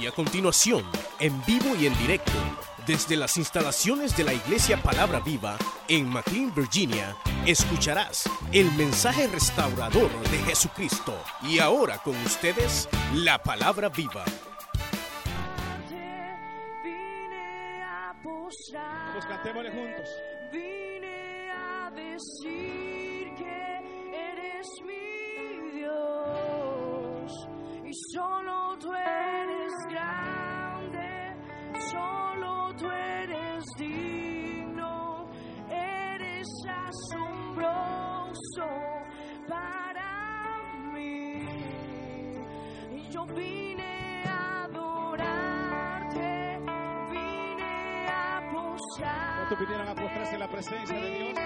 Y a continuación, en vivo y en directo, desde las instalaciones de la Iglesia Palabra Viva en McLean, Virginia, escucharás el mensaje restaurador de Jesucristo. Y ahora con ustedes, la Palabra Viva. Pues cantémosle juntos. Vine a decir que eres mi Dios y soy Cristo vinieran a postrarse la presencia de Dios.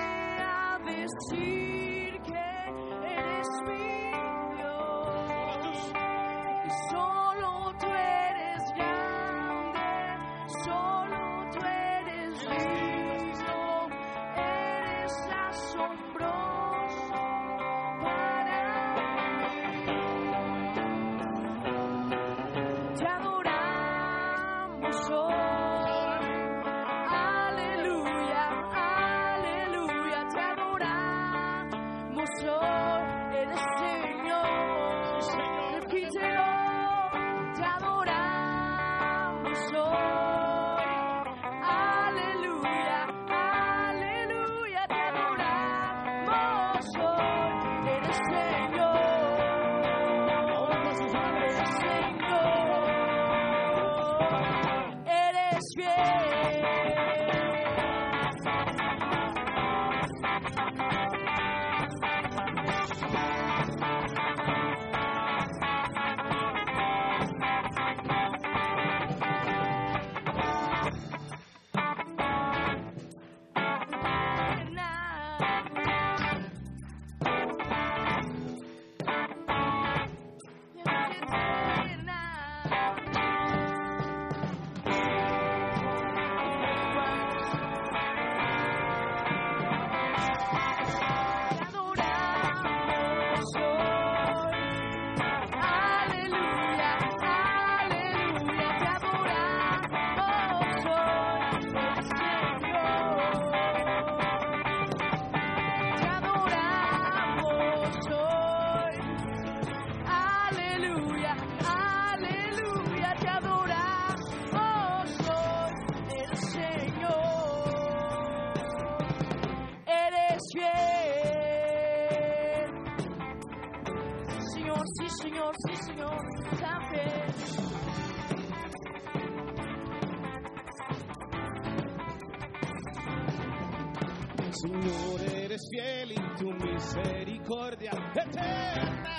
Señor, eres fiel y tu misericordia eterna.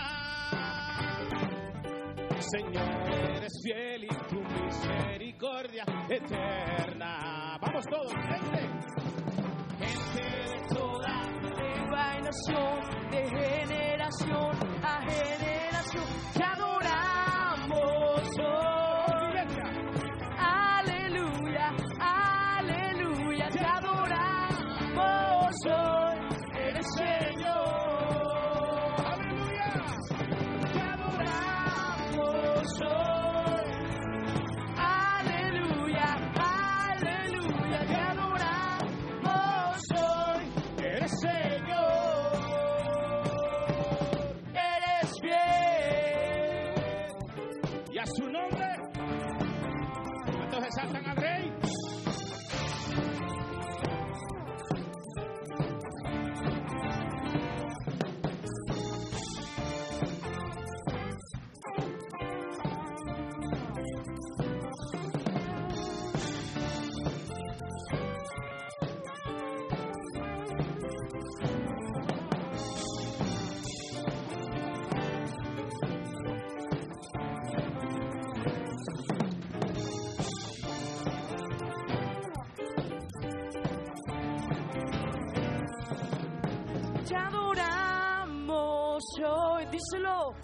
Señor. Be slow.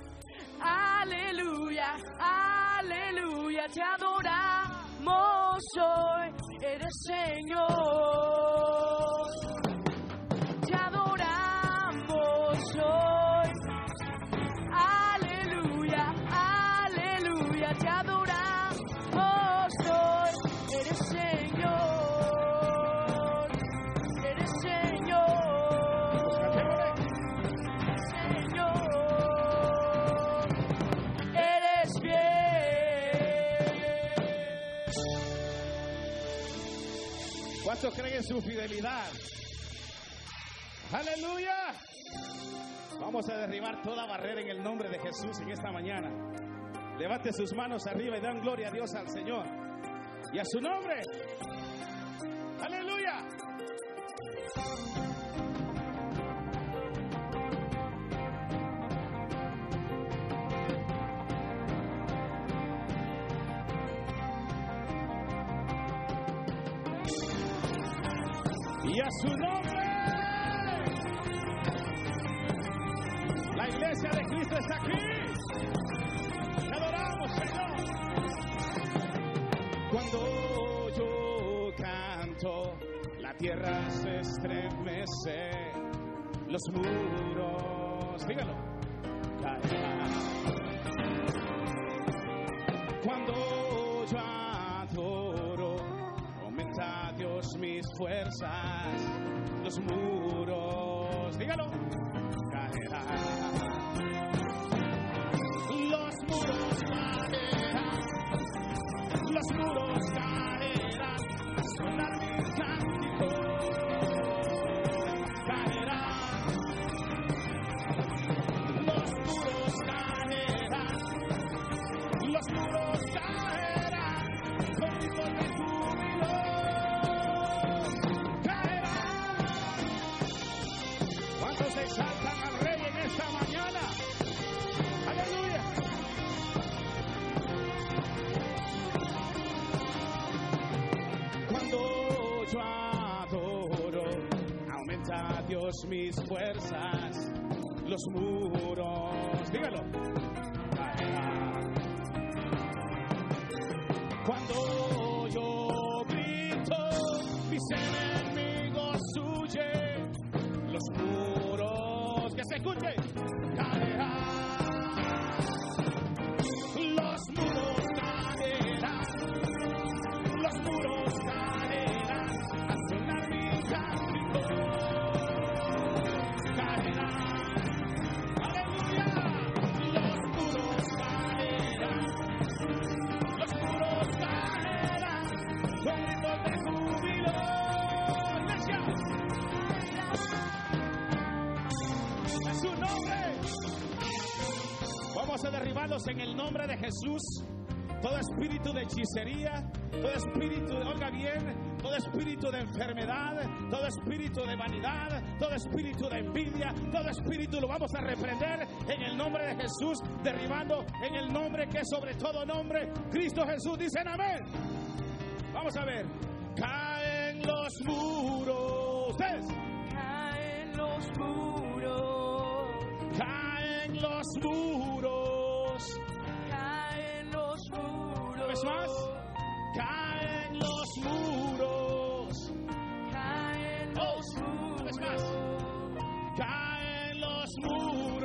Su fidelidad? Aleluya. Vamos a derribar toda barrera en el nombre de Jesús en esta mañana. Levante sus manos arriba y dan gloria a Dios al Señor. Y a su nombre. Aleluya. Y a su nombre. La iglesia de Cristo está aquí. Te adoramos, Señor. Cuando yo canto, la tierra se estremece, los muros, dígalo, fuerzas, los muros, dígalo, caerán. Los muros caerán, los muros caerán, los en el nombre de Jesús. Todo espíritu de hechicería, todo espíritu, oiga bien, todo espíritu de enfermedad, todo espíritu de vanidad, todo espíritu de envidia, todo espíritu lo vamos a reprender en el nombre de Jesús, derribando en el nombre que es sobre todo nombre, Cristo Jesús. Dicen amén. Vamos a ver. Caen los muros. Ustedes. Caen los muros, Caen los muros. Vez más. Caen los muros. Caen Oh, los una vez muros. más. Caen los muros.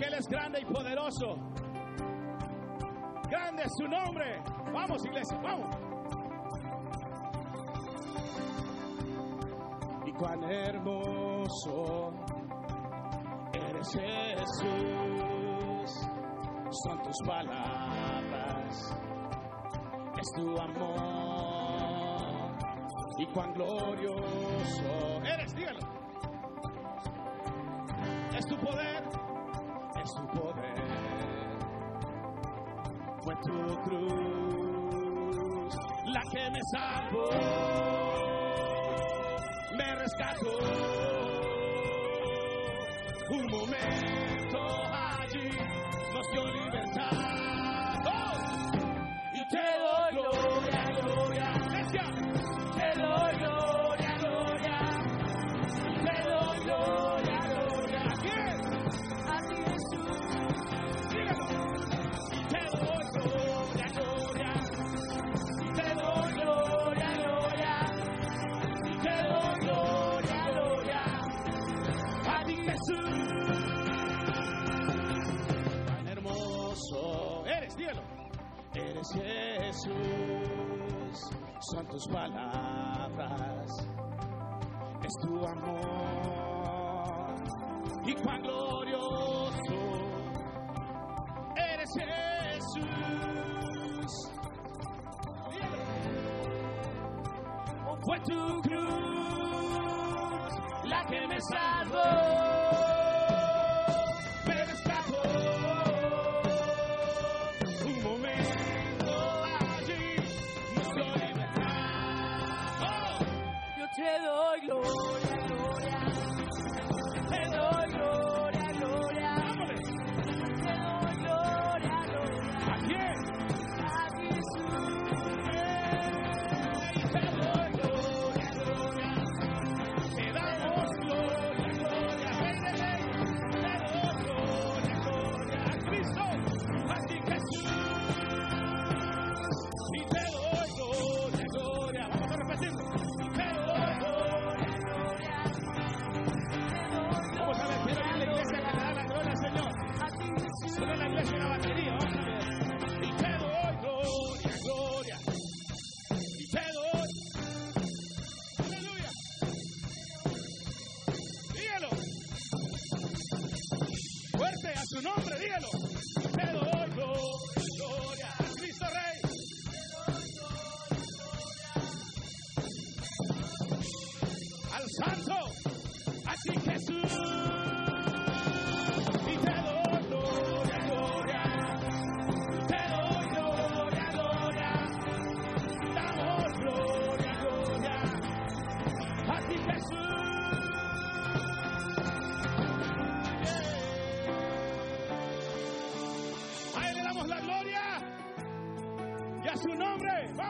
porque Él es grande y poderoso. Grande es su nombre. Vamos, iglesia, vamos. Y cuán hermoso eres Jesús, son tus palabras, es tu amor. Y cuán glorioso eres, dígalo. Es tu poder su poder. Fue tu cruz la que me salvó, me rescató. Un momento allí Eres Jesús, son tus palabras, es tu amor y cuán glorioso eres Jesús. Fue tu cruz la que me salvó.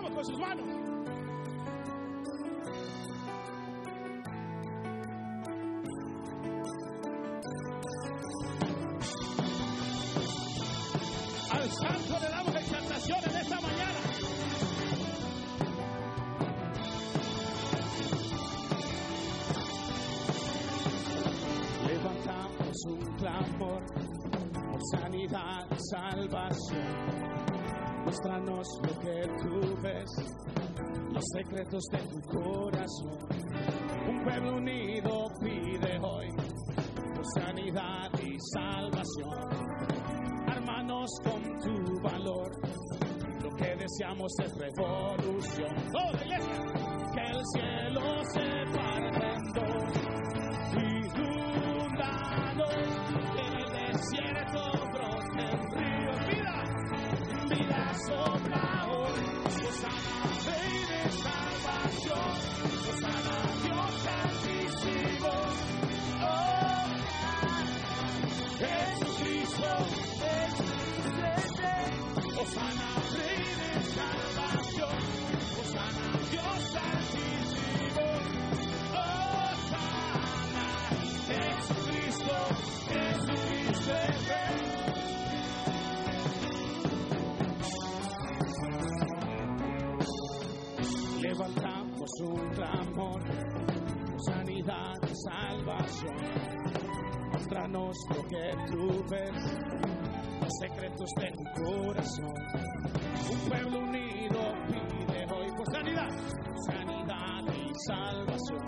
Con sus manos. Al santo le damos exaltación en esta mañana. Levantamos un clamor por sanidad, y salvación. Muéstranos lo que tú ves, los secretos de tu corazón. Un pueblo unido pide hoy tu sanidad y salvación. Armanos con tu valor, lo que deseamos es revolución. ¡Oh, iglesia! Que el cielo sepa. Sana, rey de salvación, sana, Dios altísimo, sana, Jesucristo, Jesucristo, Jesucristo. Levantamos un tramón, sanidad y salvación, mostranos nuestro que tú ves secretos de tu corazón. Un pueblo unido pide hoy por sanidad, sanidad y salvación.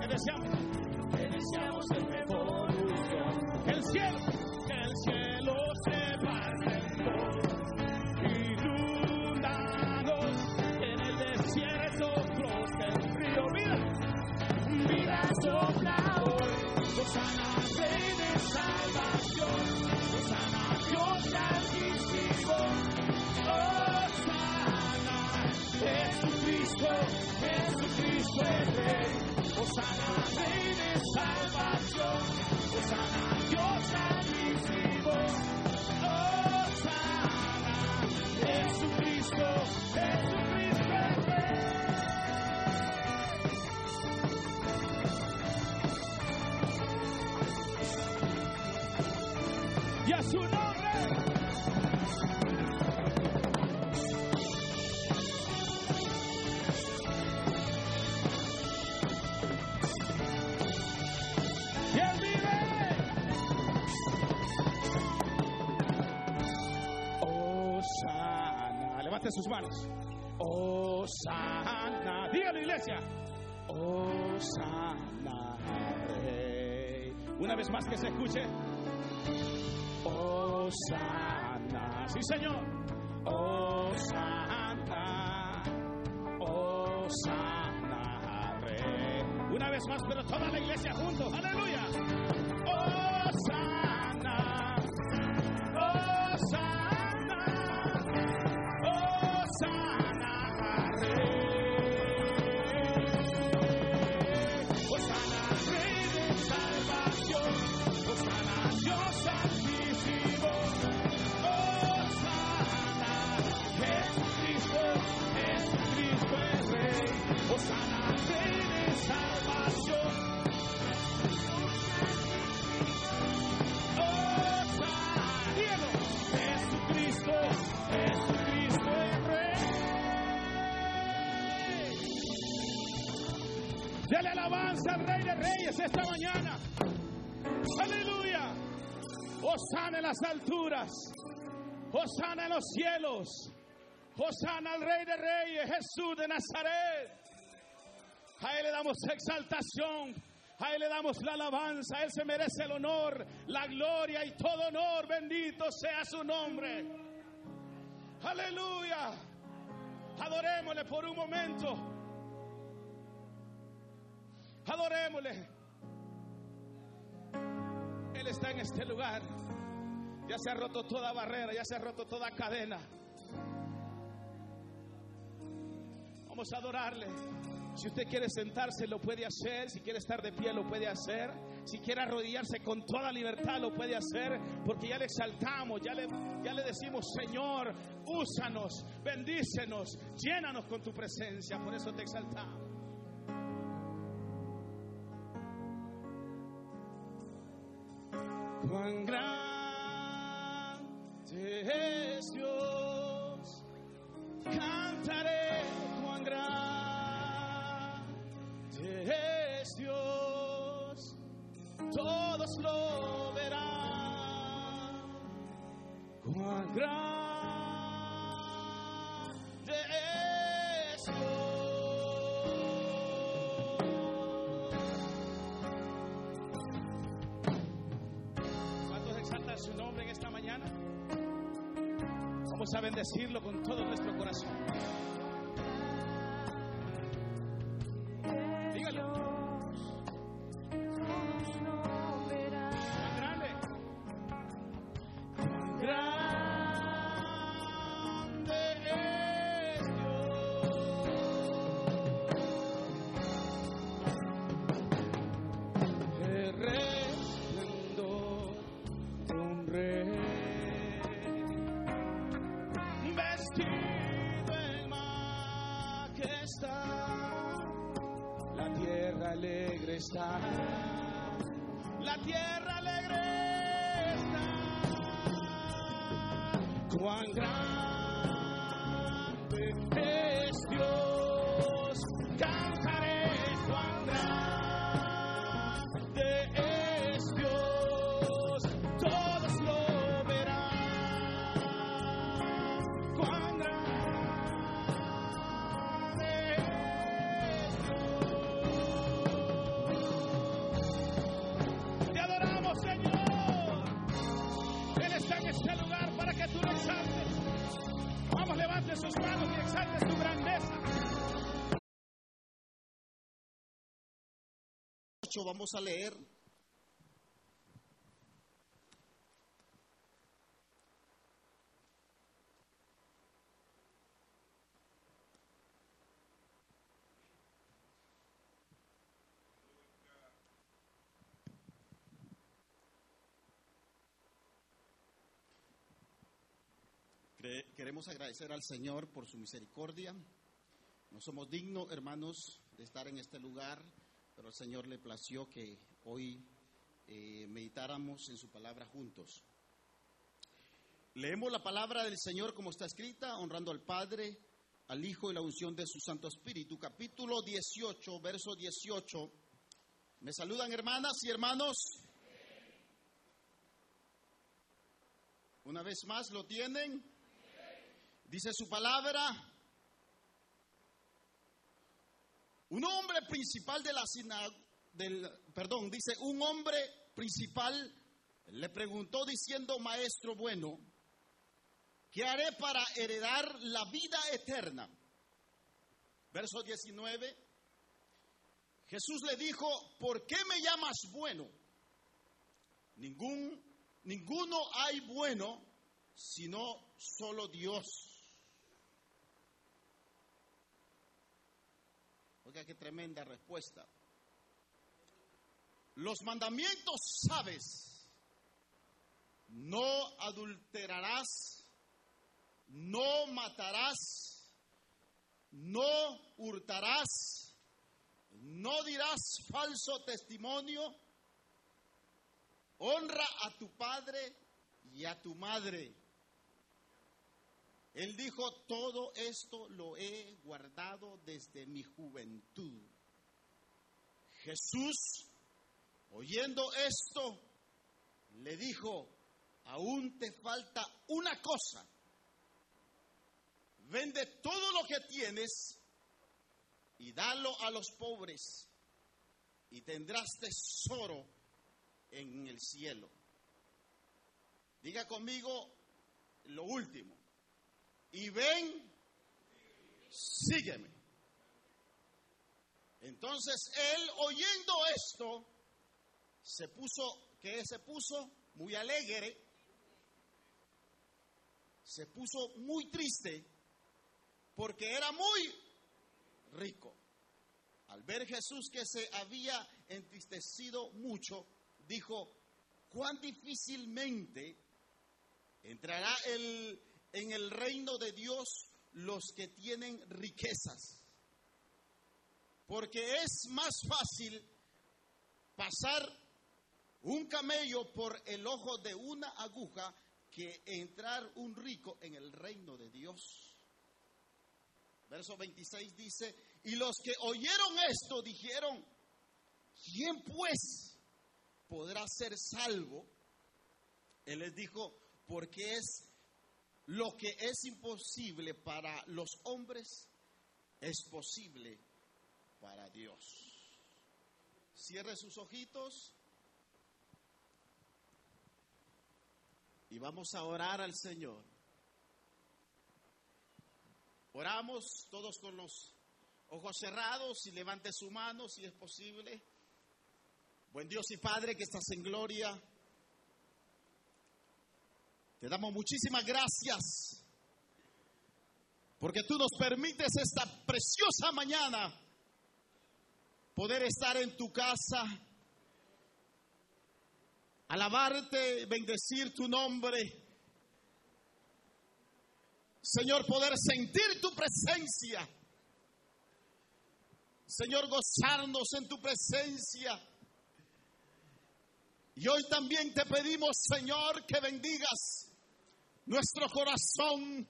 Te deseamos, te deseamos el mejor. único Jesucristo es rey Osana rey de salvación Osana Dios altísimo Osana Jesucristo es rey sus manos. Osana. Dígalo, iglesia. Osana, Rey. Una vez más que se escuche. Osana. Sí, Señor. Osana. Osana, Rey. Una vez más, pero toda la iglesia juntos. Aleluya. Alabanza al Rey de Reyes esta mañana. Aleluya. Osana en las alturas. Osana en los cielos. Osana al Rey de Reyes, Jesús de Nazaret. A Él le damos exaltación. A Él le damos la alabanza. A Él se merece el honor, la gloria y todo honor. Bendito sea su nombre. Aleluya. Adorémosle por un momento. Adorémosle. Él está en este lugar. Ya se ha roto toda barrera, ya se ha roto toda cadena. Vamos a adorarle. Si usted quiere sentarse, lo puede hacer. Si quiere estar de pie, lo puede hacer. Si quiere arrodillarse con toda libertad, lo puede hacer. Porque ya le exaltamos, ya le, ya le decimos, Señor, úsanos, bendícenos, llénanos con tu presencia. Por eso te exaltamos. Cuán grande es Dios, cantaré cuán grande es Dios, todos lo verán. Cuán grande Vamos a bendecirlo con todo nuestro corazón. vamos a leer. Queremos agradecer al Señor por su misericordia. No somos dignos, hermanos, de estar en este lugar, pero al Señor le plació que hoy eh, meditáramos en su palabra juntos. Leemos la palabra del Señor como está escrita, honrando al Padre, al Hijo y la unción de su Santo Espíritu. Capítulo 18, verso 18. ¿Me saludan hermanas y hermanos? Una vez más, ¿lo tienen? Dice su palabra. Un hombre principal de la sinagoga, del, perdón, dice, un hombre principal le preguntó diciendo, maestro bueno, ¿qué haré para heredar la vida eterna? Verso 19. Jesús le dijo, ¿por qué me llamas bueno? Ningún, ninguno hay bueno, sino solo Dios. Oiga, qué tremenda respuesta. Los mandamientos sabes. No adulterarás, no matarás, no hurtarás, no dirás falso testimonio, honra a tu padre y a tu madre. Él dijo, todo esto lo he guardado desde mi juventud. Jesús, oyendo esto, le dijo, aún te falta una cosa. Vende todo lo que tienes y dalo a los pobres y tendrás tesoro en el cielo. Diga conmigo lo último. Y ven, sígueme. Entonces él oyendo esto, se puso, ¿qué se puso? Muy alegre, se puso muy triste, porque era muy rico. Al ver Jesús que se había entristecido mucho, dijo, cuán difícilmente entrará el, en el reino de Dios los que tienen riquezas. Porque es más fácil pasar un camello por el ojo de una aguja que entrar un rico en el reino de Dios. Verso 26 dice, y los que oyeron esto dijeron, ¿quién pues podrá ser salvo? Él les dijo, porque es lo que es imposible para los hombres, es posible para Dios. Cierre sus ojitos y vamos a orar al Señor. Oramos todos con los ojos cerrados y levante su mano si es posible. Buen Dios y Padre que estás en gloria. Te damos muchísimas gracias porque tú nos permites esta preciosa mañana poder estar en tu casa, alabarte, bendecir tu nombre. Señor, poder sentir tu presencia. Señor, gozarnos en tu presencia. Y hoy también te pedimos, Señor, que bendigas nuestro corazón,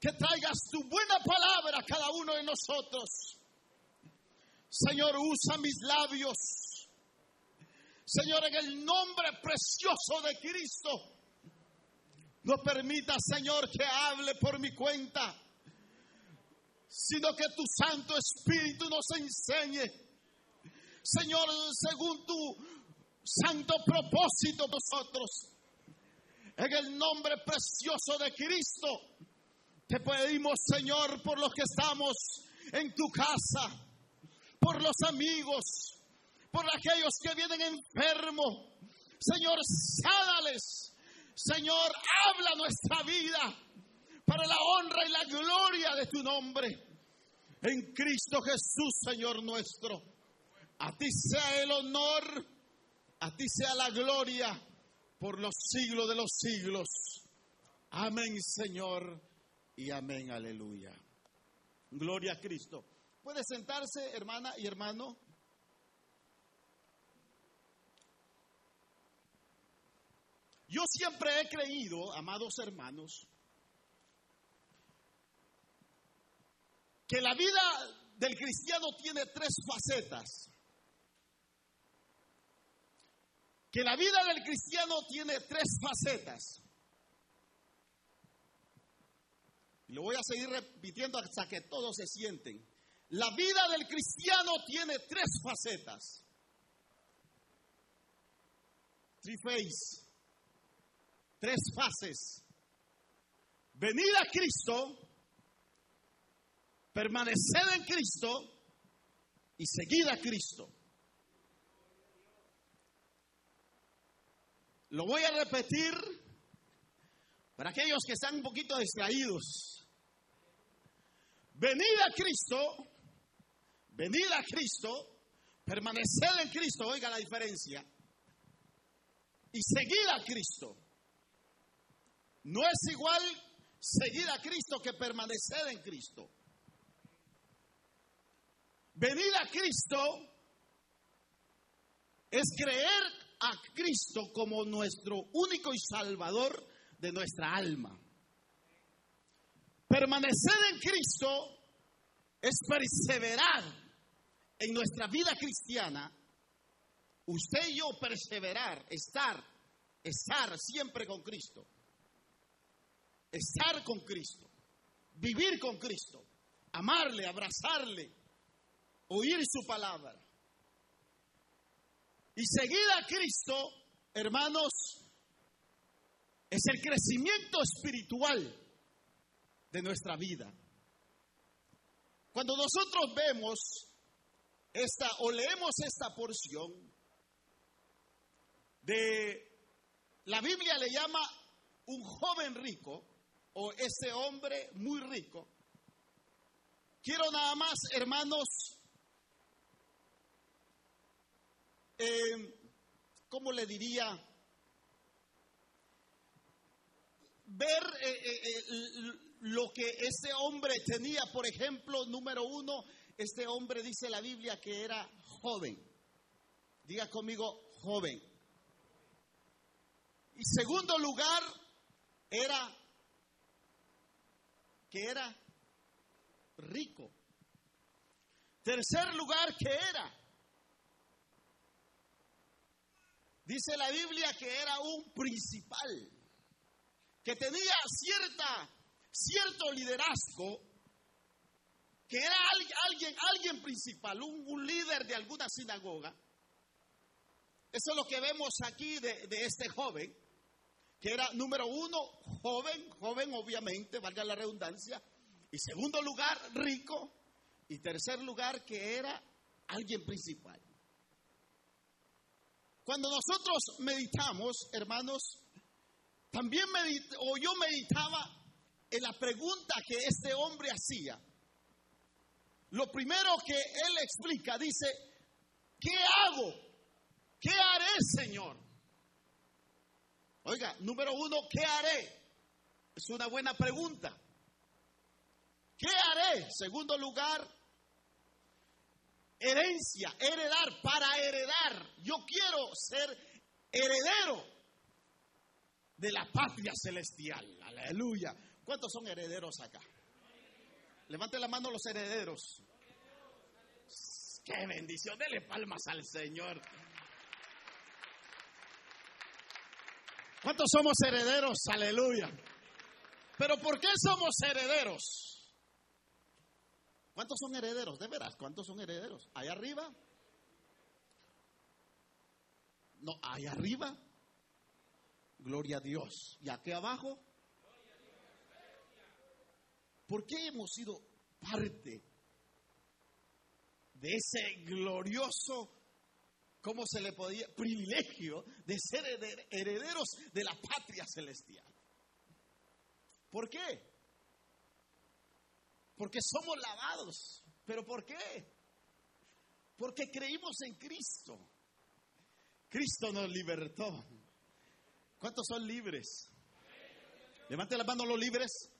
que traigas tu buena palabra a cada uno de nosotros. Señor, usa mis labios. Señor, en el nombre precioso de Cristo, no permita, Señor, que hable por mi cuenta, sino que tu Santo Espíritu nos enseñe. Señor, según tu santo propósito nosotros. En el nombre precioso de Cristo, te pedimos, Señor, por los que estamos en tu casa, por los amigos, por aquellos que vienen enfermos. Señor, sánales. Señor, habla nuestra vida para la honra y la gloria de tu nombre. En Cristo Jesús, Señor nuestro. A ti sea el honor, a ti sea la gloria por los siglos de los siglos. Amén, Señor, y amén, aleluya. Gloria a Cristo. Puede sentarse, hermana y hermano. Yo siempre he creído, amados hermanos, que la vida del cristiano tiene tres facetas. Que la vida del cristiano tiene tres facetas. Y lo voy a seguir repitiendo hasta que todos se sienten. La vida del cristiano tiene tres facetas. Three phase. Tres fases. Venir a Cristo, permanecer en Cristo y seguir a Cristo. Lo voy a repetir para aquellos que están un poquito distraídos. Venir a Cristo, venir a Cristo, permanecer en Cristo, oiga la diferencia, y seguir a Cristo. No es igual seguir a Cristo que permanecer en Cristo. Venir a Cristo es creer a Cristo como nuestro único y salvador de nuestra alma. Permanecer en Cristo es perseverar en nuestra vida cristiana. Usted y yo perseverar, estar, estar siempre con Cristo. Estar con Cristo. Vivir con Cristo. Amarle, abrazarle, oír su palabra. Y seguir a Cristo, hermanos, es el crecimiento espiritual de nuestra vida. Cuando nosotros vemos esta o leemos esta porción de la Biblia le llama un joven rico o ese hombre muy rico. Quiero nada más, hermanos, eh, ¿cómo le diría? Ver eh, eh, eh, lo que ese hombre tenía, por ejemplo, número uno, este hombre dice la Biblia que era joven. Diga conmigo, joven. Y segundo lugar, era que era rico. Tercer lugar, que era. Dice la Biblia que era un principal, que tenía cierta, cierto liderazgo, que era al- alguien, alguien principal, un, un líder de alguna sinagoga. Eso es lo que vemos aquí de, de este joven, que era número uno, joven, joven obviamente, valga la redundancia, y segundo lugar, rico, y tercer lugar, que era alguien principal. Cuando nosotros meditamos, hermanos, también medit- yo meditaba en la pregunta que este hombre hacía. Lo primero que él explica, dice, ¿qué hago? ¿Qué haré, Señor? Oiga, número uno, ¿qué haré? Es una buena pregunta. ¿Qué haré? Segundo lugar, herencia, heredar, para heredar. Yo quiero ser heredero de la patria celestial. Aleluya. ¿Cuántos son herederos acá? Levante la mano los herederos. Qué bendición. Dele palmas al Señor. ¿Cuántos somos herederos? Aleluya. Pero ¿por qué somos herederos? ¿Cuántos son herederos? De veras, ¿cuántos son herederos? ¿Allá arriba? No, allá arriba. Gloria a Dios. ¿Y aquí abajo? ¿Por qué hemos sido parte de ese glorioso, cómo se le podía, privilegio de ser hered- herederos de la patria celestial? ¿Por qué? Porque somos lavados. ¿Pero por qué? Porque creímos en Cristo. Cristo nos libertó. ¿Cuántos son libres? Levante las manos los libres.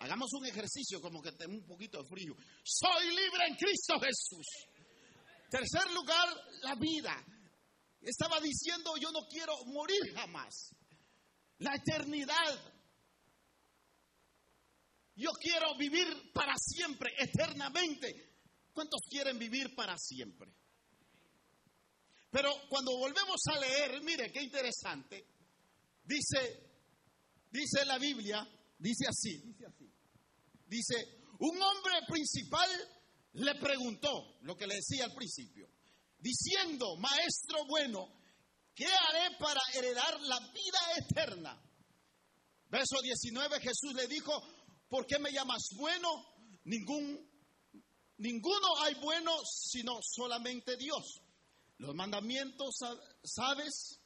Hagamos un ejercicio como que tenemos un poquito de frío. Soy libre en Cristo Jesús. Tercer lugar, la vida. Estaba diciendo, yo no quiero morir jamás. La eternidad. Yo quiero vivir para siempre, eternamente. ¿Cuántos quieren vivir para siempre? Pero cuando volvemos a leer, mire qué interesante. Dice, dice la Biblia, dice así, dice así. Dice, un hombre principal le preguntó lo que le decía al principio, diciendo, maestro bueno, ¿qué haré para heredar la vida eterna? Verso 19, Jesús le dijo, ¿por qué me llamas bueno? Ningún, ninguno hay bueno sino solamente Dios. Los mandamientos, sa- ¿sabes?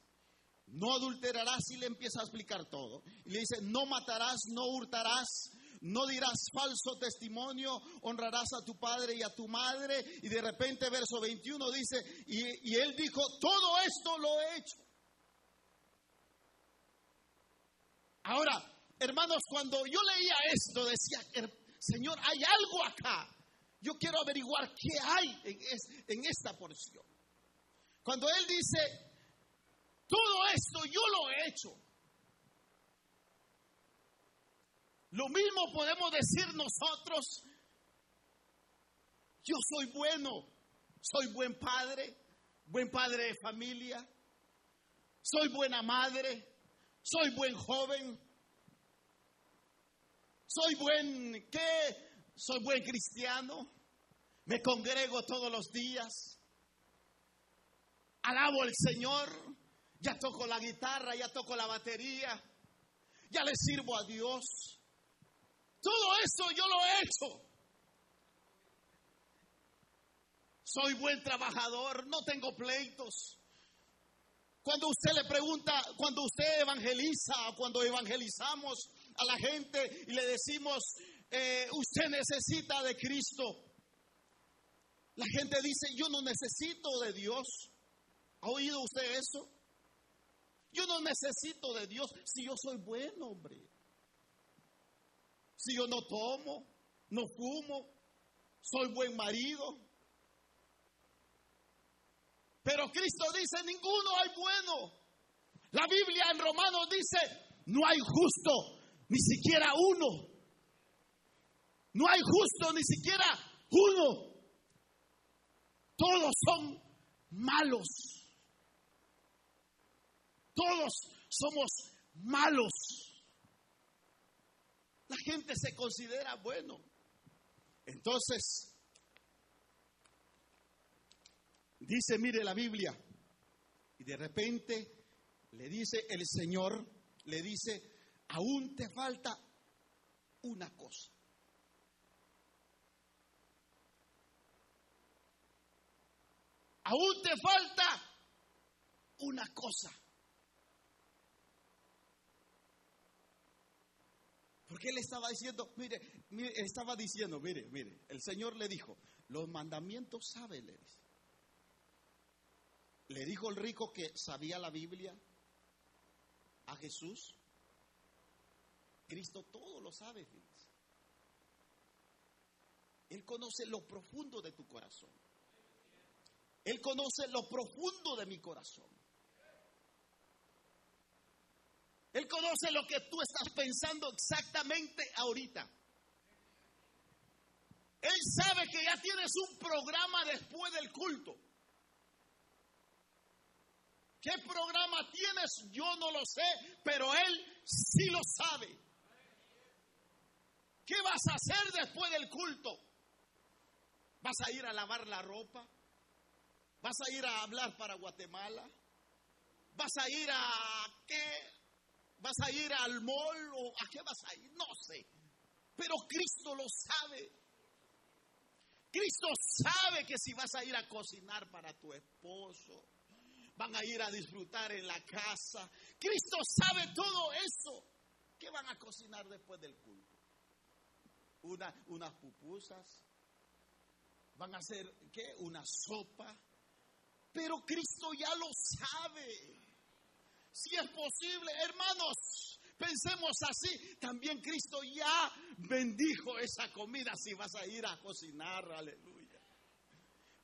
No adulterarás y le empieza a explicar todo. Y le dice, no matarás, no hurtarás, no dirás falso testimonio, honrarás a tu padre y a tu madre. Y de repente, verso 21 dice, y, y él dijo, todo esto lo he hecho. Ahora, hermanos, cuando yo leía esto, decía, "Her- Señor, hay algo acá. Yo quiero averiguar qué hay en esta porción. Cuando Él dice, todo esto yo lo he hecho. Lo mismo podemos decir nosotros. Yo soy bueno, soy buen padre, buen padre de familia, soy buena madre, soy buen joven, soy buen, ¿qué? Soy buen cristiano, me congrego todos los días, alabo al Señor, ya toco la guitarra, ya toco la batería, ya le sirvo a Dios. Todo eso yo lo he hecho. Soy buen trabajador, no tengo pleitos. Cuando usted le pregunta, cuando usted evangeliza, cuando evangelizamos a la gente y le decimos, eh, usted necesita de Cristo, la gente dice, yo no necesito de Dios. ¿Ha oído usted eso? Yo no necesito de Dios si yo soy bueno, hombre. Si yo no tomo, no fumo, soy buen marido. Pero Cristo dice, ninguno hay bueno. La Biblia en Romanos dice, no hay justo, ni siquiera uno. No hay justo, ni siquiera uno. Todos son malos. Todos somos malos. La gente se considera bueno. Entonces, dice, mire la Biblia, y de repente le dice el Señor, le dice, aún te falta una cosa. Aún te falta una cosa. Porque él estaba diciendo, mire, mire, estaba diciendo, mire, mire, el Señor le dijo, los mandamientos sabe, le. Le dijo el rico que sabía la Biblia a Jesús. Cristo todo lo sabe. Él conoce lo profundo de tu corazón. Él conoce lo profundo de mi corazón. Él conoce lo que tú estás pensando exactamente ahorita. Él sabe que ya tienes un programa después del culto. ¿Qué programa tienes? Yo no lo sé, pero Él sí lo sabe. ¿Qué vas a hacer después del culto? ¿Vas a ir a lavar la ropa? ¿Vas a ir a hablar para Guatemala? ¿Vas a ir a qué? ¿Vas a ir al mall o a qué vas a ir? No sé. Pero Cristo lo sabe. Cristo sabe que si vas a ir a cocinar para tu esposo, van a ir a disfrutar en la casa. Cristo sabe todo eso. ¿Qué van a cocinar después del culto? Una, unas pupusas. Van a hacer, ¿qué? Una sopa. Pero Cristo ya lo sabe. Si es posible, hermanos, pensemos así. También Cristo ya bendijo esa comida si vas a ir a cocinar, aleluya.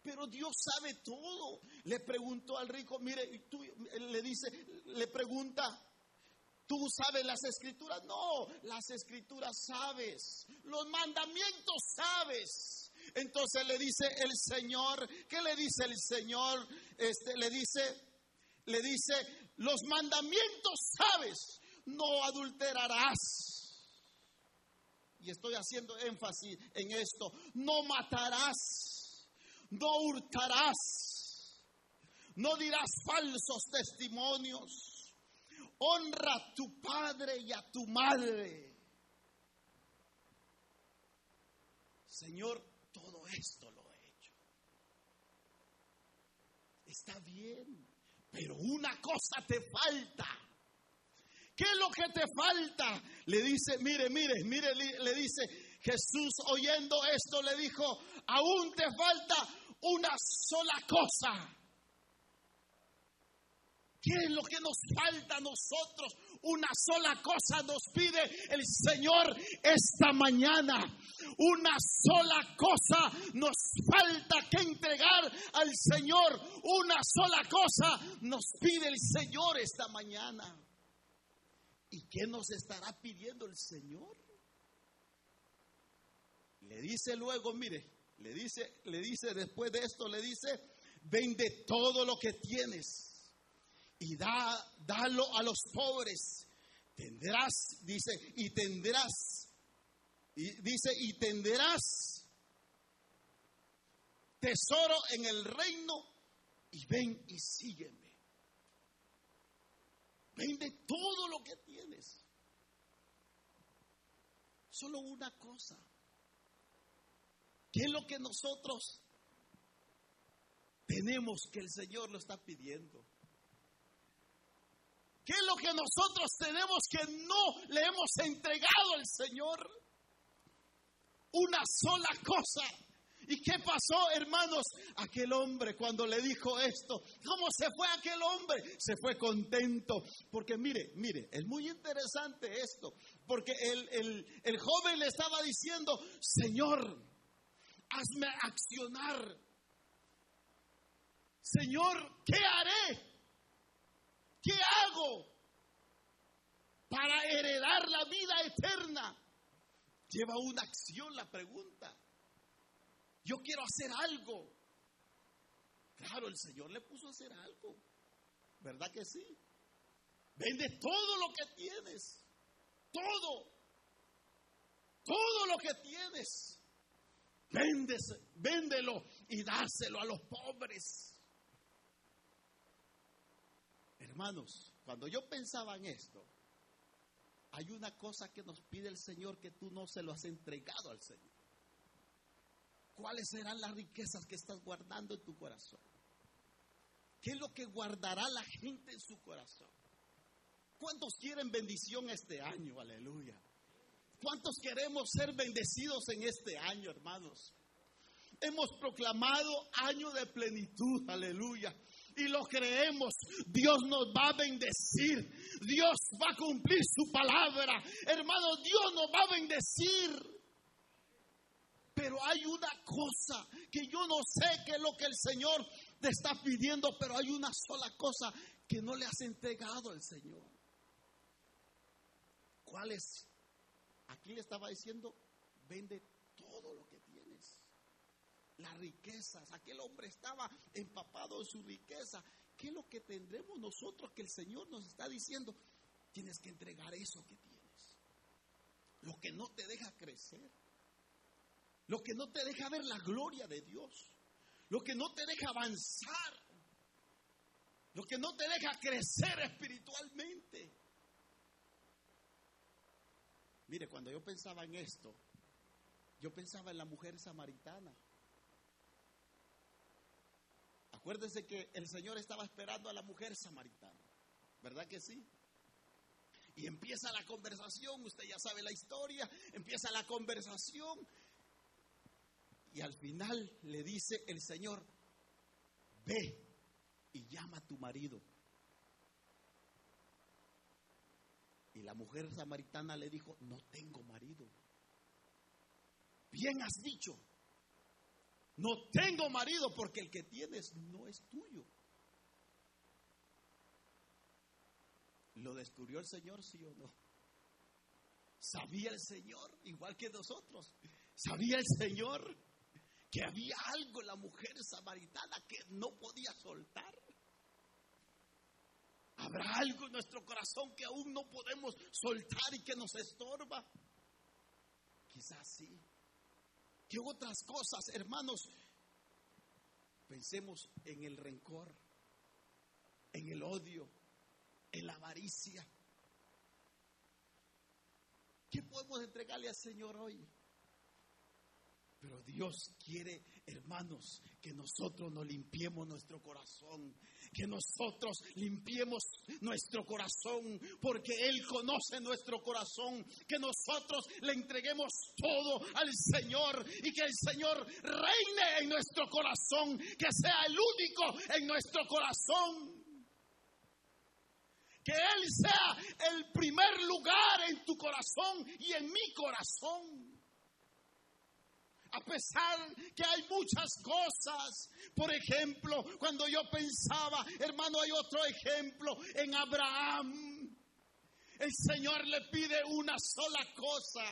Pero Dios sabe todo. Le preguntó al rico, mire, tú le dice, le pregunta, ¿tú sabes las escrituras? No, las escrituras sabes. Los mandamientos sabes. Entonces le dice el Señor, ¿qué le dice el Señor? Este le dice, le dice, los mandamientos sabes, no adulterarás. Y estoy haciendo énfasis en esto, no matarás, no hurtarás, no dirás falsos testimonios, honra a tu padre y a tu madre. Señor, todo esto lo he hecho. Está bien, pero una cosa te falta. ¿Qué es lo que te falta? Le dice, mire, mire, mire, le dice Jesús oyendo esto, le dijo, aún te falta una sola cosa. ¿Qué es lo que nos falta a nosotros? Una sola cosa nos pide el Señor esta mañana. Una sola cosa nos falta que entregar al Señor. Una sola cosa nos pide el Señor esta mañana. ¿Y qué nos estará pidiendo el Señor? Le dice luego, mire, le dice, le dice después de esto, le dice, vende todo lo que tienes y da, dalo a los pobres. Tendrás, dice, y tendrás, y dice, y tendrás tesoro en el reino y ven y sígueme. Vende todo lo que tienes. Solo una cosa. ¿Qué es lo que nosotros tenemos que el Señor lo está pidiendo? ¿Qué es lo que nosotros tenemos que no le hemos entregado al Señor? Una sola cosa. ¿Y qué pasó, hermanos? Aquel hombre cuando le dijo esto, ¿cómo se fue aquel hombre? Se fue contento. Porque mire, mire, es muy interesante esto. Porque el, el- el joven le estaba diciendo, Señor, hazme accionar. Señor, ¿qué haré? ¿Qué hago para heredar la vida eterna? Lleva una acción la pregunta. Yo quiero hacer algo. Claro, el Señor le puso a hacer algo. ¿Verdad que sí? Vende todo lo que tienes. Todo. Todo lo que tienes. Véndese, véndelo y dáselo a los pobres. Hermanos, cuando yo pensaba en esto, hay una cosa que nos pide el Señor que tú no se lo has entregado al Señor. ¿Cuáles serán las riquezas que estás guardando en tu corazón? ¿Qué es lo que guardará la gente en su corazón? ¿Cuántos quieren bendición este año? Aleluya. ¿Cuántos queremos ser bendecidos en este año, hermanos? Hemos proclamado año de plenitud, aleluya. Y lo creemos, Dios nos va a bendecir, Dios va a cumplir su palabra, hermano, Dios nos va a bendecir. Pero hay una cosa que yo no sé qué es lo que el Señor te está pidiendo, pero hay una sola cosa que no le has entregado al Señor. ¿Cuál es? Aquí le estaba diciendo, vende todo lo que. Las riquezas. Aquel hombre estaba empapado en su riqueza. ¿Qué es lo que tendremos nosotros que el Señor nos está diciendo? Tienes que entregar eso que tienes. Lo que no te deja crecer. Lo que no te deja ver la gloria de Dios. Lo que no te deja avanzar. Lo que no te deja crecer espiritualmente. Mire, cuando yo pensaba en esto, yo pensaba en la mujer samaritana. Acuérdense que el Señor estaba esperando a la mujer samaritana, ¿verdad que sí? Y empieza la conversación, usted ya sabe la historia, empieza la conversación y al final le dice el Señor, ve y llama a tu marido. Y la mujer samaritana le dijo, no tengo marido. Bien has dicho, no tengo marido porque el que tienes no es tuyo. ¿Lo descubrió el Señor, sí o no? Sabía el Señor, igual que nosotros. Sabía el Señor que había algo en la mujer samaritana que no podía soltar. Habrá algo en nuestro corazón que aún no podemos soltar y que nos estorba. Quizás sí. ¿Qué otras cosas, hermanos? Pensemos en el rencor, en el odio, en la avaricia. ¿Qué podemos entregarle al Señor hoy? Pero Dios quiere, hermanos, que nosotros nos limpiemos nuestro corazón, que nosotros limpiemos nuestro corazón, porque Él conoce nuestro corazón, que nosotros le entreguemos todo al Señor y que el Señor reine en nuestro corazón, que sea el único en nuestro corazón. Que Él sea el primer lugar en tu corazón y en mi corazón. A pesar que hay muchas cosas. Por ejemplo, cuando yo pensaba, hermano, hay otro ejemplo en Abraham. El Señor le pide una sola cosa.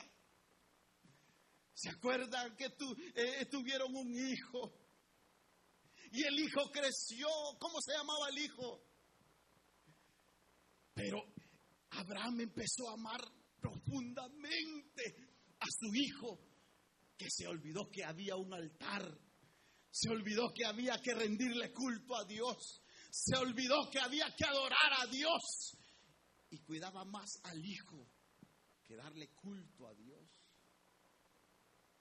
¿Se acuerdan que eh, tuvieron un hijo? Y el hijo creció. ¿Cómo se llamaba el hijo? Pero Abraham empezó a amar profundamente a su hijo, que se olvidó que había un altar, se olvidó que había que rendirle culto a Dios, se olvidó que había que adorar a Dios y cuidaba más al hijo que darle culto a Dios.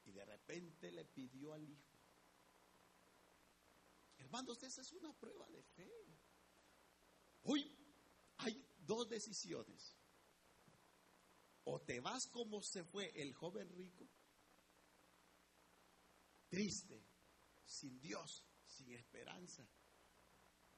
Y de repente le pidió al hijo. Hermanos, esa es una prueba de fe. Hoy hay dos decisiones. O te vas como se fue el joven rico, triste, sin Dios, sin esperanza.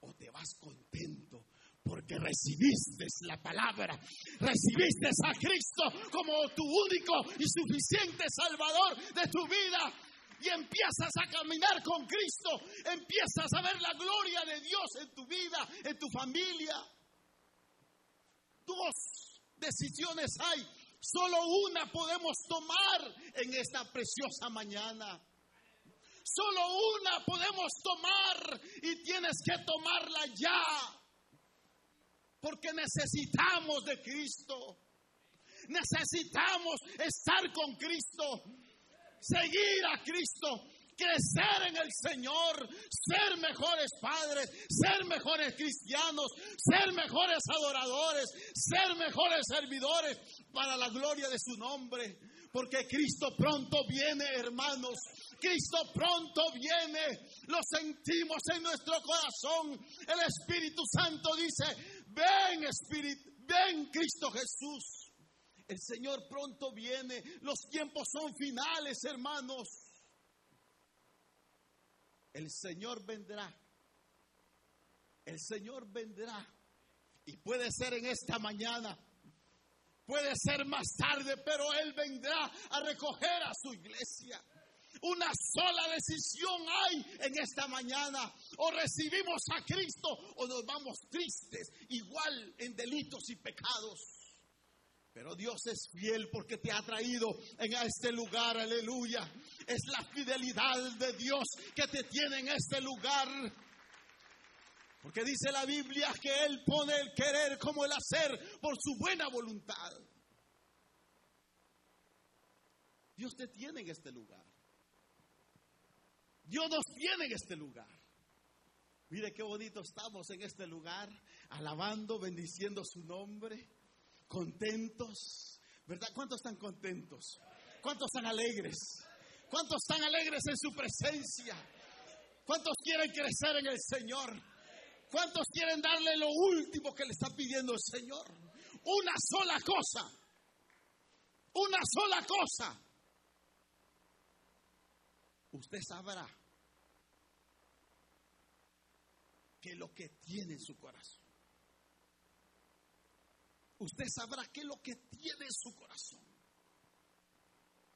O te vas contento porque recibiste la palabra, recibiste a Cristo como tu único y suficiente Salvador de tu vida. Y empiezas a caminar con Cristo, empiezas a ver la gloria de Dios en tu vida, en tu familia. Dos decisiones hay, solo una podemos tomar en esta preciosa mañana. Solo una podemos tomar y tienes que tomarla ya. Porque necesitamos de Cristo. Necesitamos estar con Cristo. Seguir a Cristo. Crecer en el Señor. Ser mejores padres. Ser mejores cristianos. Ser mejores adoradores. Ser mejores servidores para la gloria de su nombre. Porque Cristo pronto viene, hermanos. Cristo pronto viene. Lo sentimos en nuestro corazón. El Espíritu Santo dice, ven Espíritu, ven Cristo Jesús. El Señor pronto viene. Los tiempos son finales, hermanos. El Señor vendrá. El Señor vendrá. Y puede ser en esta mañana. Puede ser más tarde, pero Él vendrá a recoger a su iglesia. Una sola decisión hay en esta mañana. O recibimos a Cristo o nos vamos tristes, igual en delitos y pecados. Pero Dios es fiel porque te ha traído en este lugar, aleluya. Es la fidelidad de Dios que te tiene en este lugar. Porque dice la Biblia que Él pone el querer como el hacer por su buena voluntad. Dios te tiene en este lugar. Dios nos tiene en este lugar. Mire qué bonito estamos en este lugar, alabando, bendiciendo su nombre, contentos. ¿Verdad? ¿Cuántos están contentos? ¿Cuántos están alegres? ¿Cuántos están alegres en su presencia? ¿Cuántos quieren crecer en el Señor? ¿Cuántos quieren darle lo último que le está pidiendo el Señor? Una sola cosa. Una sola cosa. Usted sabrá que lo que tiene en su corazón usted sabrá qué es lo que tiene en su corazón.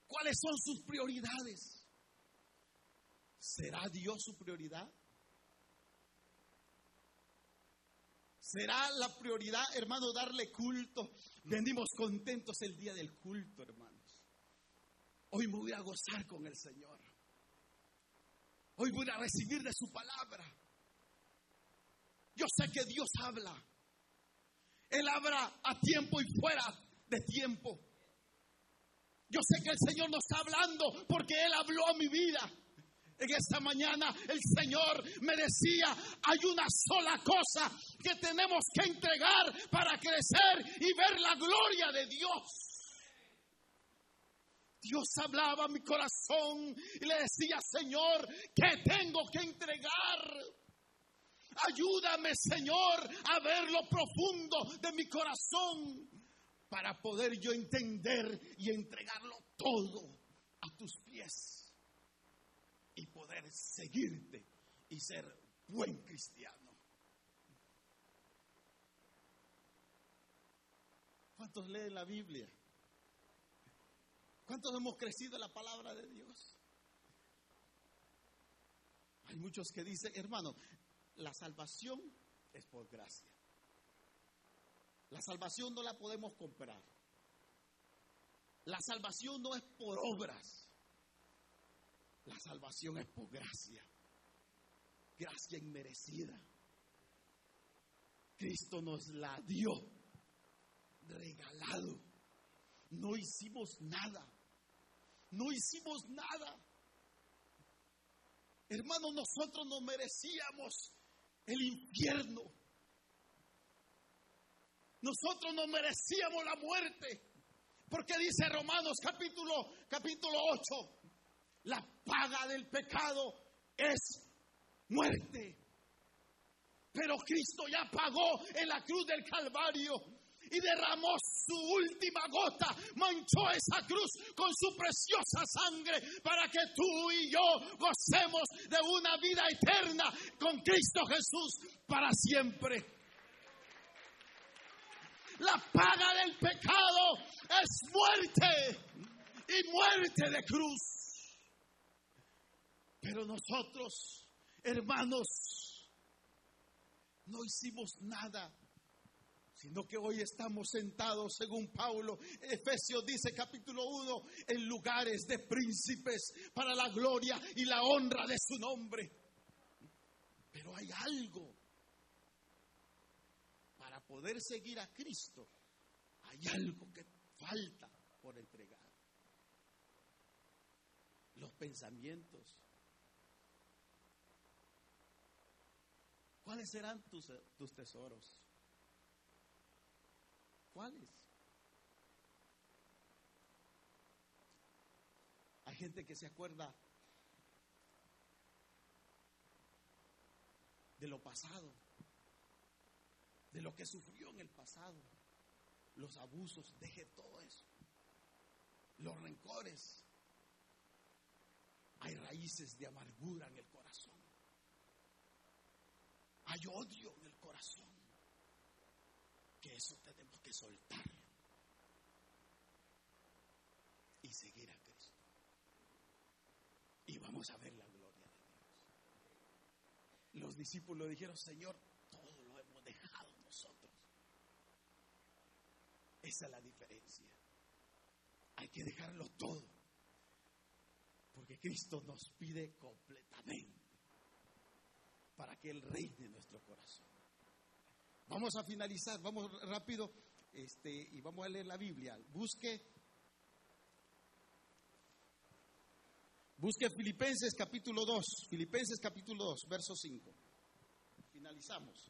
¿Cuáles son sus prioridades? ¿Será Dios su prioridad? ¿Será la prioridad, hermano, darle culto? Venimos contentos el día del culto, hermanos. Hoy me voy a gozar con el Señor. Hoy voy a recibir de su palabra. Yo sé que Dios habla. Él habla a tiempo y fuera de tiempo. Yo sé que el Señor no está hablando porque Él habló a mi vida. En esta mañana el Señor me decía, hay una sola cosa que tenemos que entregar para crecer y ver la gloria de Dios. Dios hablaba a mi corazón y le decía, Señor, ¿qué tengo que entregar? Ayúdame, Señor, a ver lo profundo de mi corazón para poder yo entender y entregarlo todo a tus pies y poder seguirte y ser buen cristiano. ¿Cuántos leen la Biblia? ¿Cuántos hemos crecido en la palabra de Dios? Hay muchos que dicen, hermano, la salvación es por gracia. La salvación no la podemos comprar. La salvación no es por obras. La salvación es por gracia. Gracia inmerecida. Cristo nos la dio. Regalado. No hicimos nada. No hicimos nada. Hermanos, nosotros no merecíamos el infierno. Nosotros no merecíamos la muerte. Porque dice Romanos capítulo capítulo 8, la paga del pecado es muerte. Pero Cristo ya pagó en la cruz del Calvario y derramó su última gota, manchó esa cruz con su preciosa sangre para que tú y yo gocemos de una vida eterna con Cristo Jesús para siempre. La paga del pecado es muerte y muerte de cruz. Pero nosotros, hermanos, no hicimos nada, sino que hoy estamos sentados, según Pablo, Efesios dice capítulo 1, en lugares de príncipes para la gloria y la honra de su nombre. Pero hay algo para poder seguir a Cristo, hay algo que falta por entregar. Los pensamientos, ¿Cuáles serán tus, tus tesoros? ¿Cuáles? Hay gente que se acuerda de lo pasado, de lo que sufrió en el pasado, los abusos, deje todo eso, los rencores. Hay raíces de amargura en el corazón. Hay odio en el corazón. Que eso tenemos que soltarlo. Y seguir a Cristo. Y vamos a ver la gloria de Dios. Los discípulos dijeron, Señor, todo lo hemos dejado nosotros. Esa es la diferencia. Hay que dejarlo todo. Porque Cristo nos pide completamente para que Él reine en nuestro corazón. Vamos a finalizar, vamos rápido este, y vamos a leer la Biblia. Busque, busque Filipenses capítulo 2, Filipenses capítulo 2, verso 5. Finalizamos.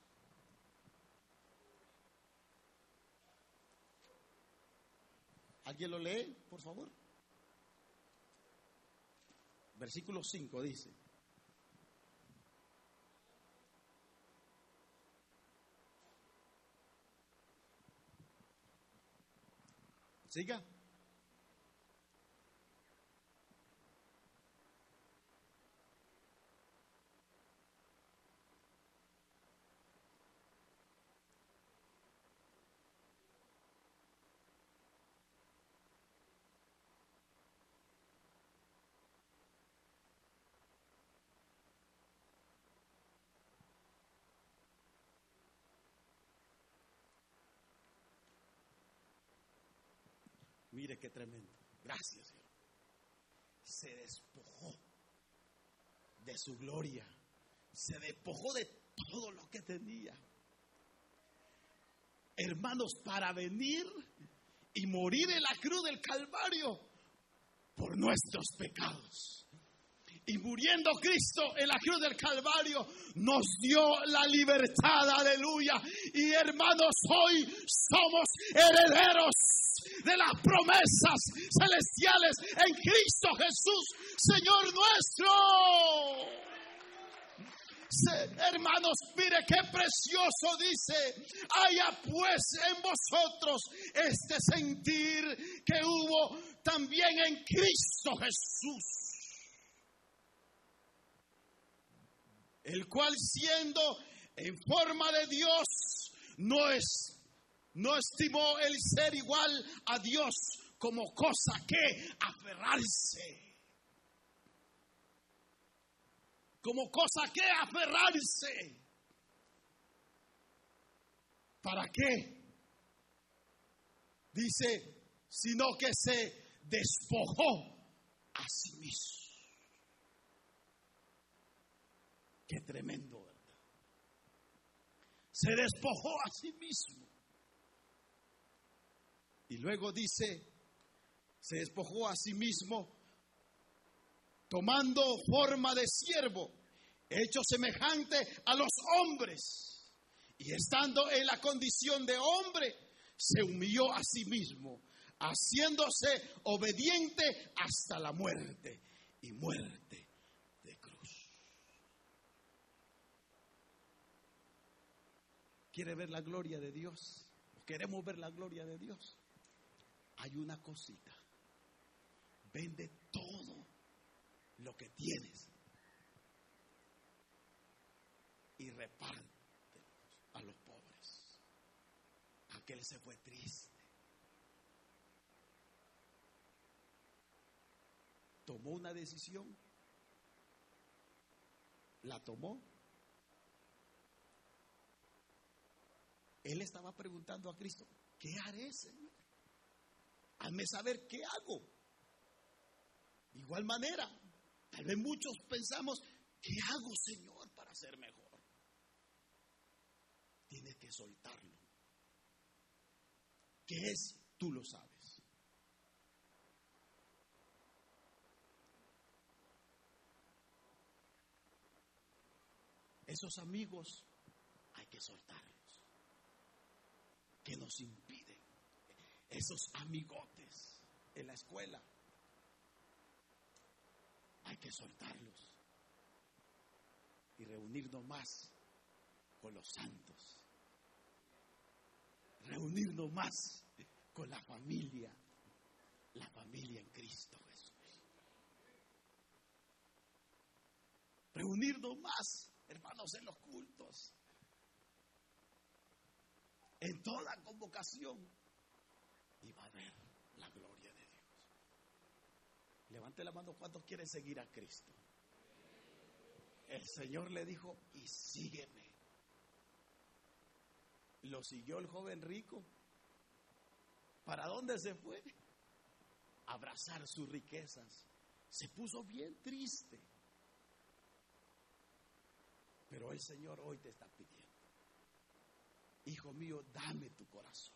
¿Alguien lo lee, por favor? Versículo 5 dice. Siga. Mire qué tremendo. Gracias, Señor. Se despojó de su gloria. Se despojó de todo lo que tenía. Hermanos, para venir y morir en la cruz del Calvario por nuestros pecados. Y muriendo Cristo en la cruz del Calvario nos dio la libertad, aleluya. Y hermanos, hoy somos herederos de las promesas celestiales en Cristo Jesús, Señor nuestro. Hermanos, mire qué precioso dice. Haya pues en vosotros este sentir que hubo también en Cristo Jesús. El cual siendo en forma de Dios no es no estimó el ser igual a Dios como cosa que aferrarse. Como cosa que aferrarse. ¿Para qué? Dice, sino que se despojó a sí mismo. Qué tremendo. Se despojó a sí mismo. Y luego dice, se despojó a sí mismo tomando forma de siervo, hecho semejante a los hombres. Y estando en la condición de hombre, se humilló a sí mismo, haciéndose obediente hasta la muerte y muerte de cruz. ¿Quiere ver la gloria de Dios? ¿Queremos ver la gloria de Dios? Hay una cosita. Vende todo lo que tienes y repártelo a los pobres. Aquel se fue triste. Tomó una decisión. La tomó. Él estaba preguntando a Cristo, ¿qué haré, Señor? Hazme saber qué hago. De igual manera, tal vez muchos pensamos, ¿qué hago, Señor, para ser mejor? Tienes que soltarlo. ¿Qué es? Tú lo sabes. Esos amigos hay que soltarlos. Que nos impiden. Esos amigotes en la escuela hay que soltarlos y reunirnos más con los santos. Reunirnos más con la familia, la familia en Cristo Jesús. Reunirnos más, hermanos, en los cultos. En toda convocación. Y va a ver la gloria de Dios. Levante la mano cuántos quieren seguir a Cristo. El Señor le dijo, y sígueme. Lo siguió el joven rico. ¿Para dónde se fue? Abrazar sus riquezas. Se puso bien triste. Pero el Señor hoy te está pidiendo, hijo mío, dame tu corazón.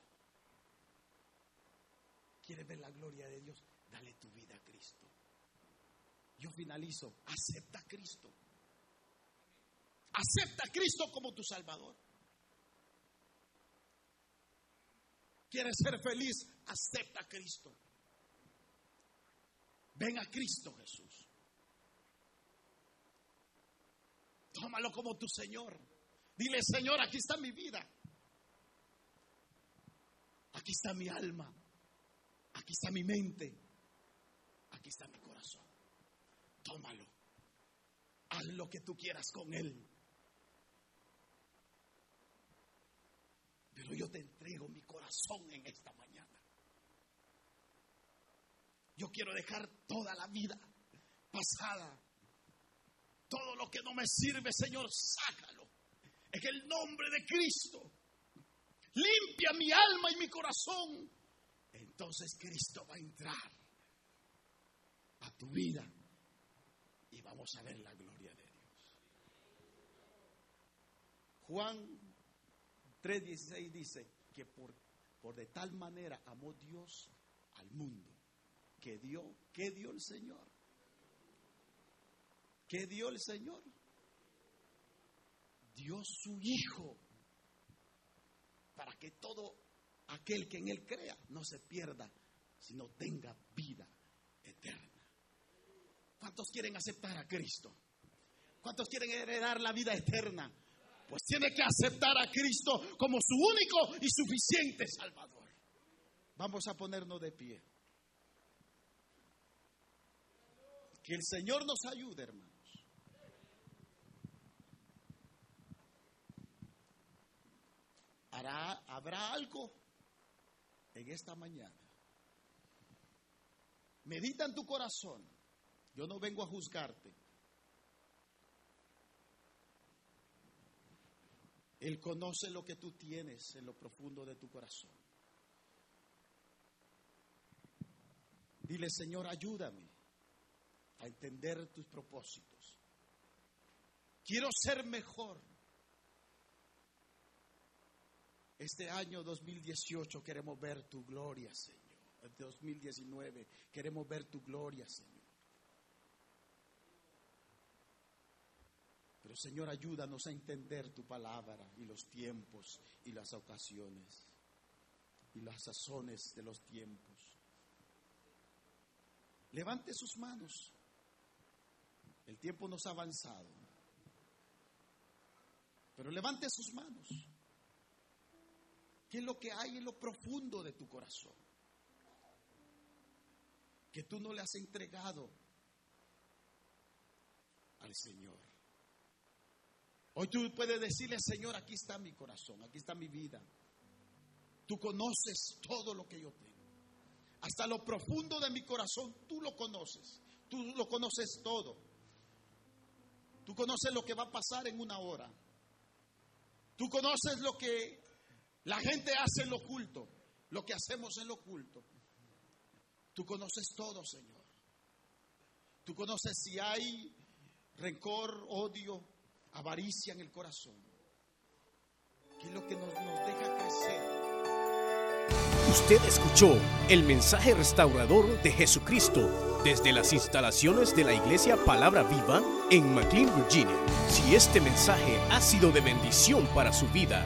¿Quieres ver la gloria de Dios? Dale tu vida a Cristo. Yo finalizo, acepta a Cristo. Acepta a Cristo como tu Salvador. ¿Quieres ser feliz? Acepta a Cristo. Ven a Cristo Jesús. Tómalo como tu Señor. Dile, Señor, aquí está mi vida. Aquí está mi alma. Aquí está mi mente. Aquí está mi corazón. Tómalo. Haz lo que tú quieras con él. Pero yo te entrego mi corazón en esta mañana. Yo quiero dejar toda la vida pasada. Todo lo que no me sirve, Señor, sácalo. En el nombre de Cristo. Limpia mi alma y mi corazón. En entonces Cristo va a entrar a tu vida y vamos a ver la gloria de Dios. Juan 3:16 dice que por, por de tal manera amó Dios al mundo que dio, ¿qué dio el Señor? ¿Qué dio el Señor? Dio su Hijo para que todo aquel que en Él crea no se pierda, sino tenga vida eterna. ¿Cuántos quieren aceptar a Cristo? ¿Cuántos quieren heredar la vida eterna? Pues tiene que aceptar a Cristo como su único y suficiente Salvador. Vamos a ponernos de pie. Que el Señor nos ayude, hermanos. Habrá algo en esta mañana. Medita en tu corazón. Yo no vengo a juzgarte. Él conoce lo que tú tienes en lo profundo de tu corazón. Dile, Señor, ayúdame a entender tus propósitos. Quiero ser mejor. Este año 2018 queremos ver tu gloria, Señor. El 2019 queremos ver tu gloria, Señor. Pero Señor, ayúdanos a entender tu palabra y los tiempos y las ocasiones y las sazones de los tiempos. Levante sus manos. El tiempo nos ha avanzado. Pero levante sus manos. ¿Qué es lo que hay en lo profundo de tu corazón? Que tú no le has entregado al Señor. Hoy tú puedes decirle, Señor, aquí está mi corazón, aquí está mi vida. Tú conoces todo lo que yo tengo. Hasta lo profundo de mi corazón, tú lo conoces. Tú lo conoces todo. Tú conoces lo que va a pasar en una hora. Tú conoces lo que la gente hace lo oculto, lo que hacemos en lo oculto. Tú conoces todo, Señor. Tú conoces si hay rencor, odio, avaricia en el corazón. ¿Qué es lo que nos, nos deja crecer? Usted escuchó el mensaje restaurador de Jesucristo desde las instalaciones de la iglesia Palabra Viva en McLean, Virginia. Si este mensaje ha sido de bendición para su vida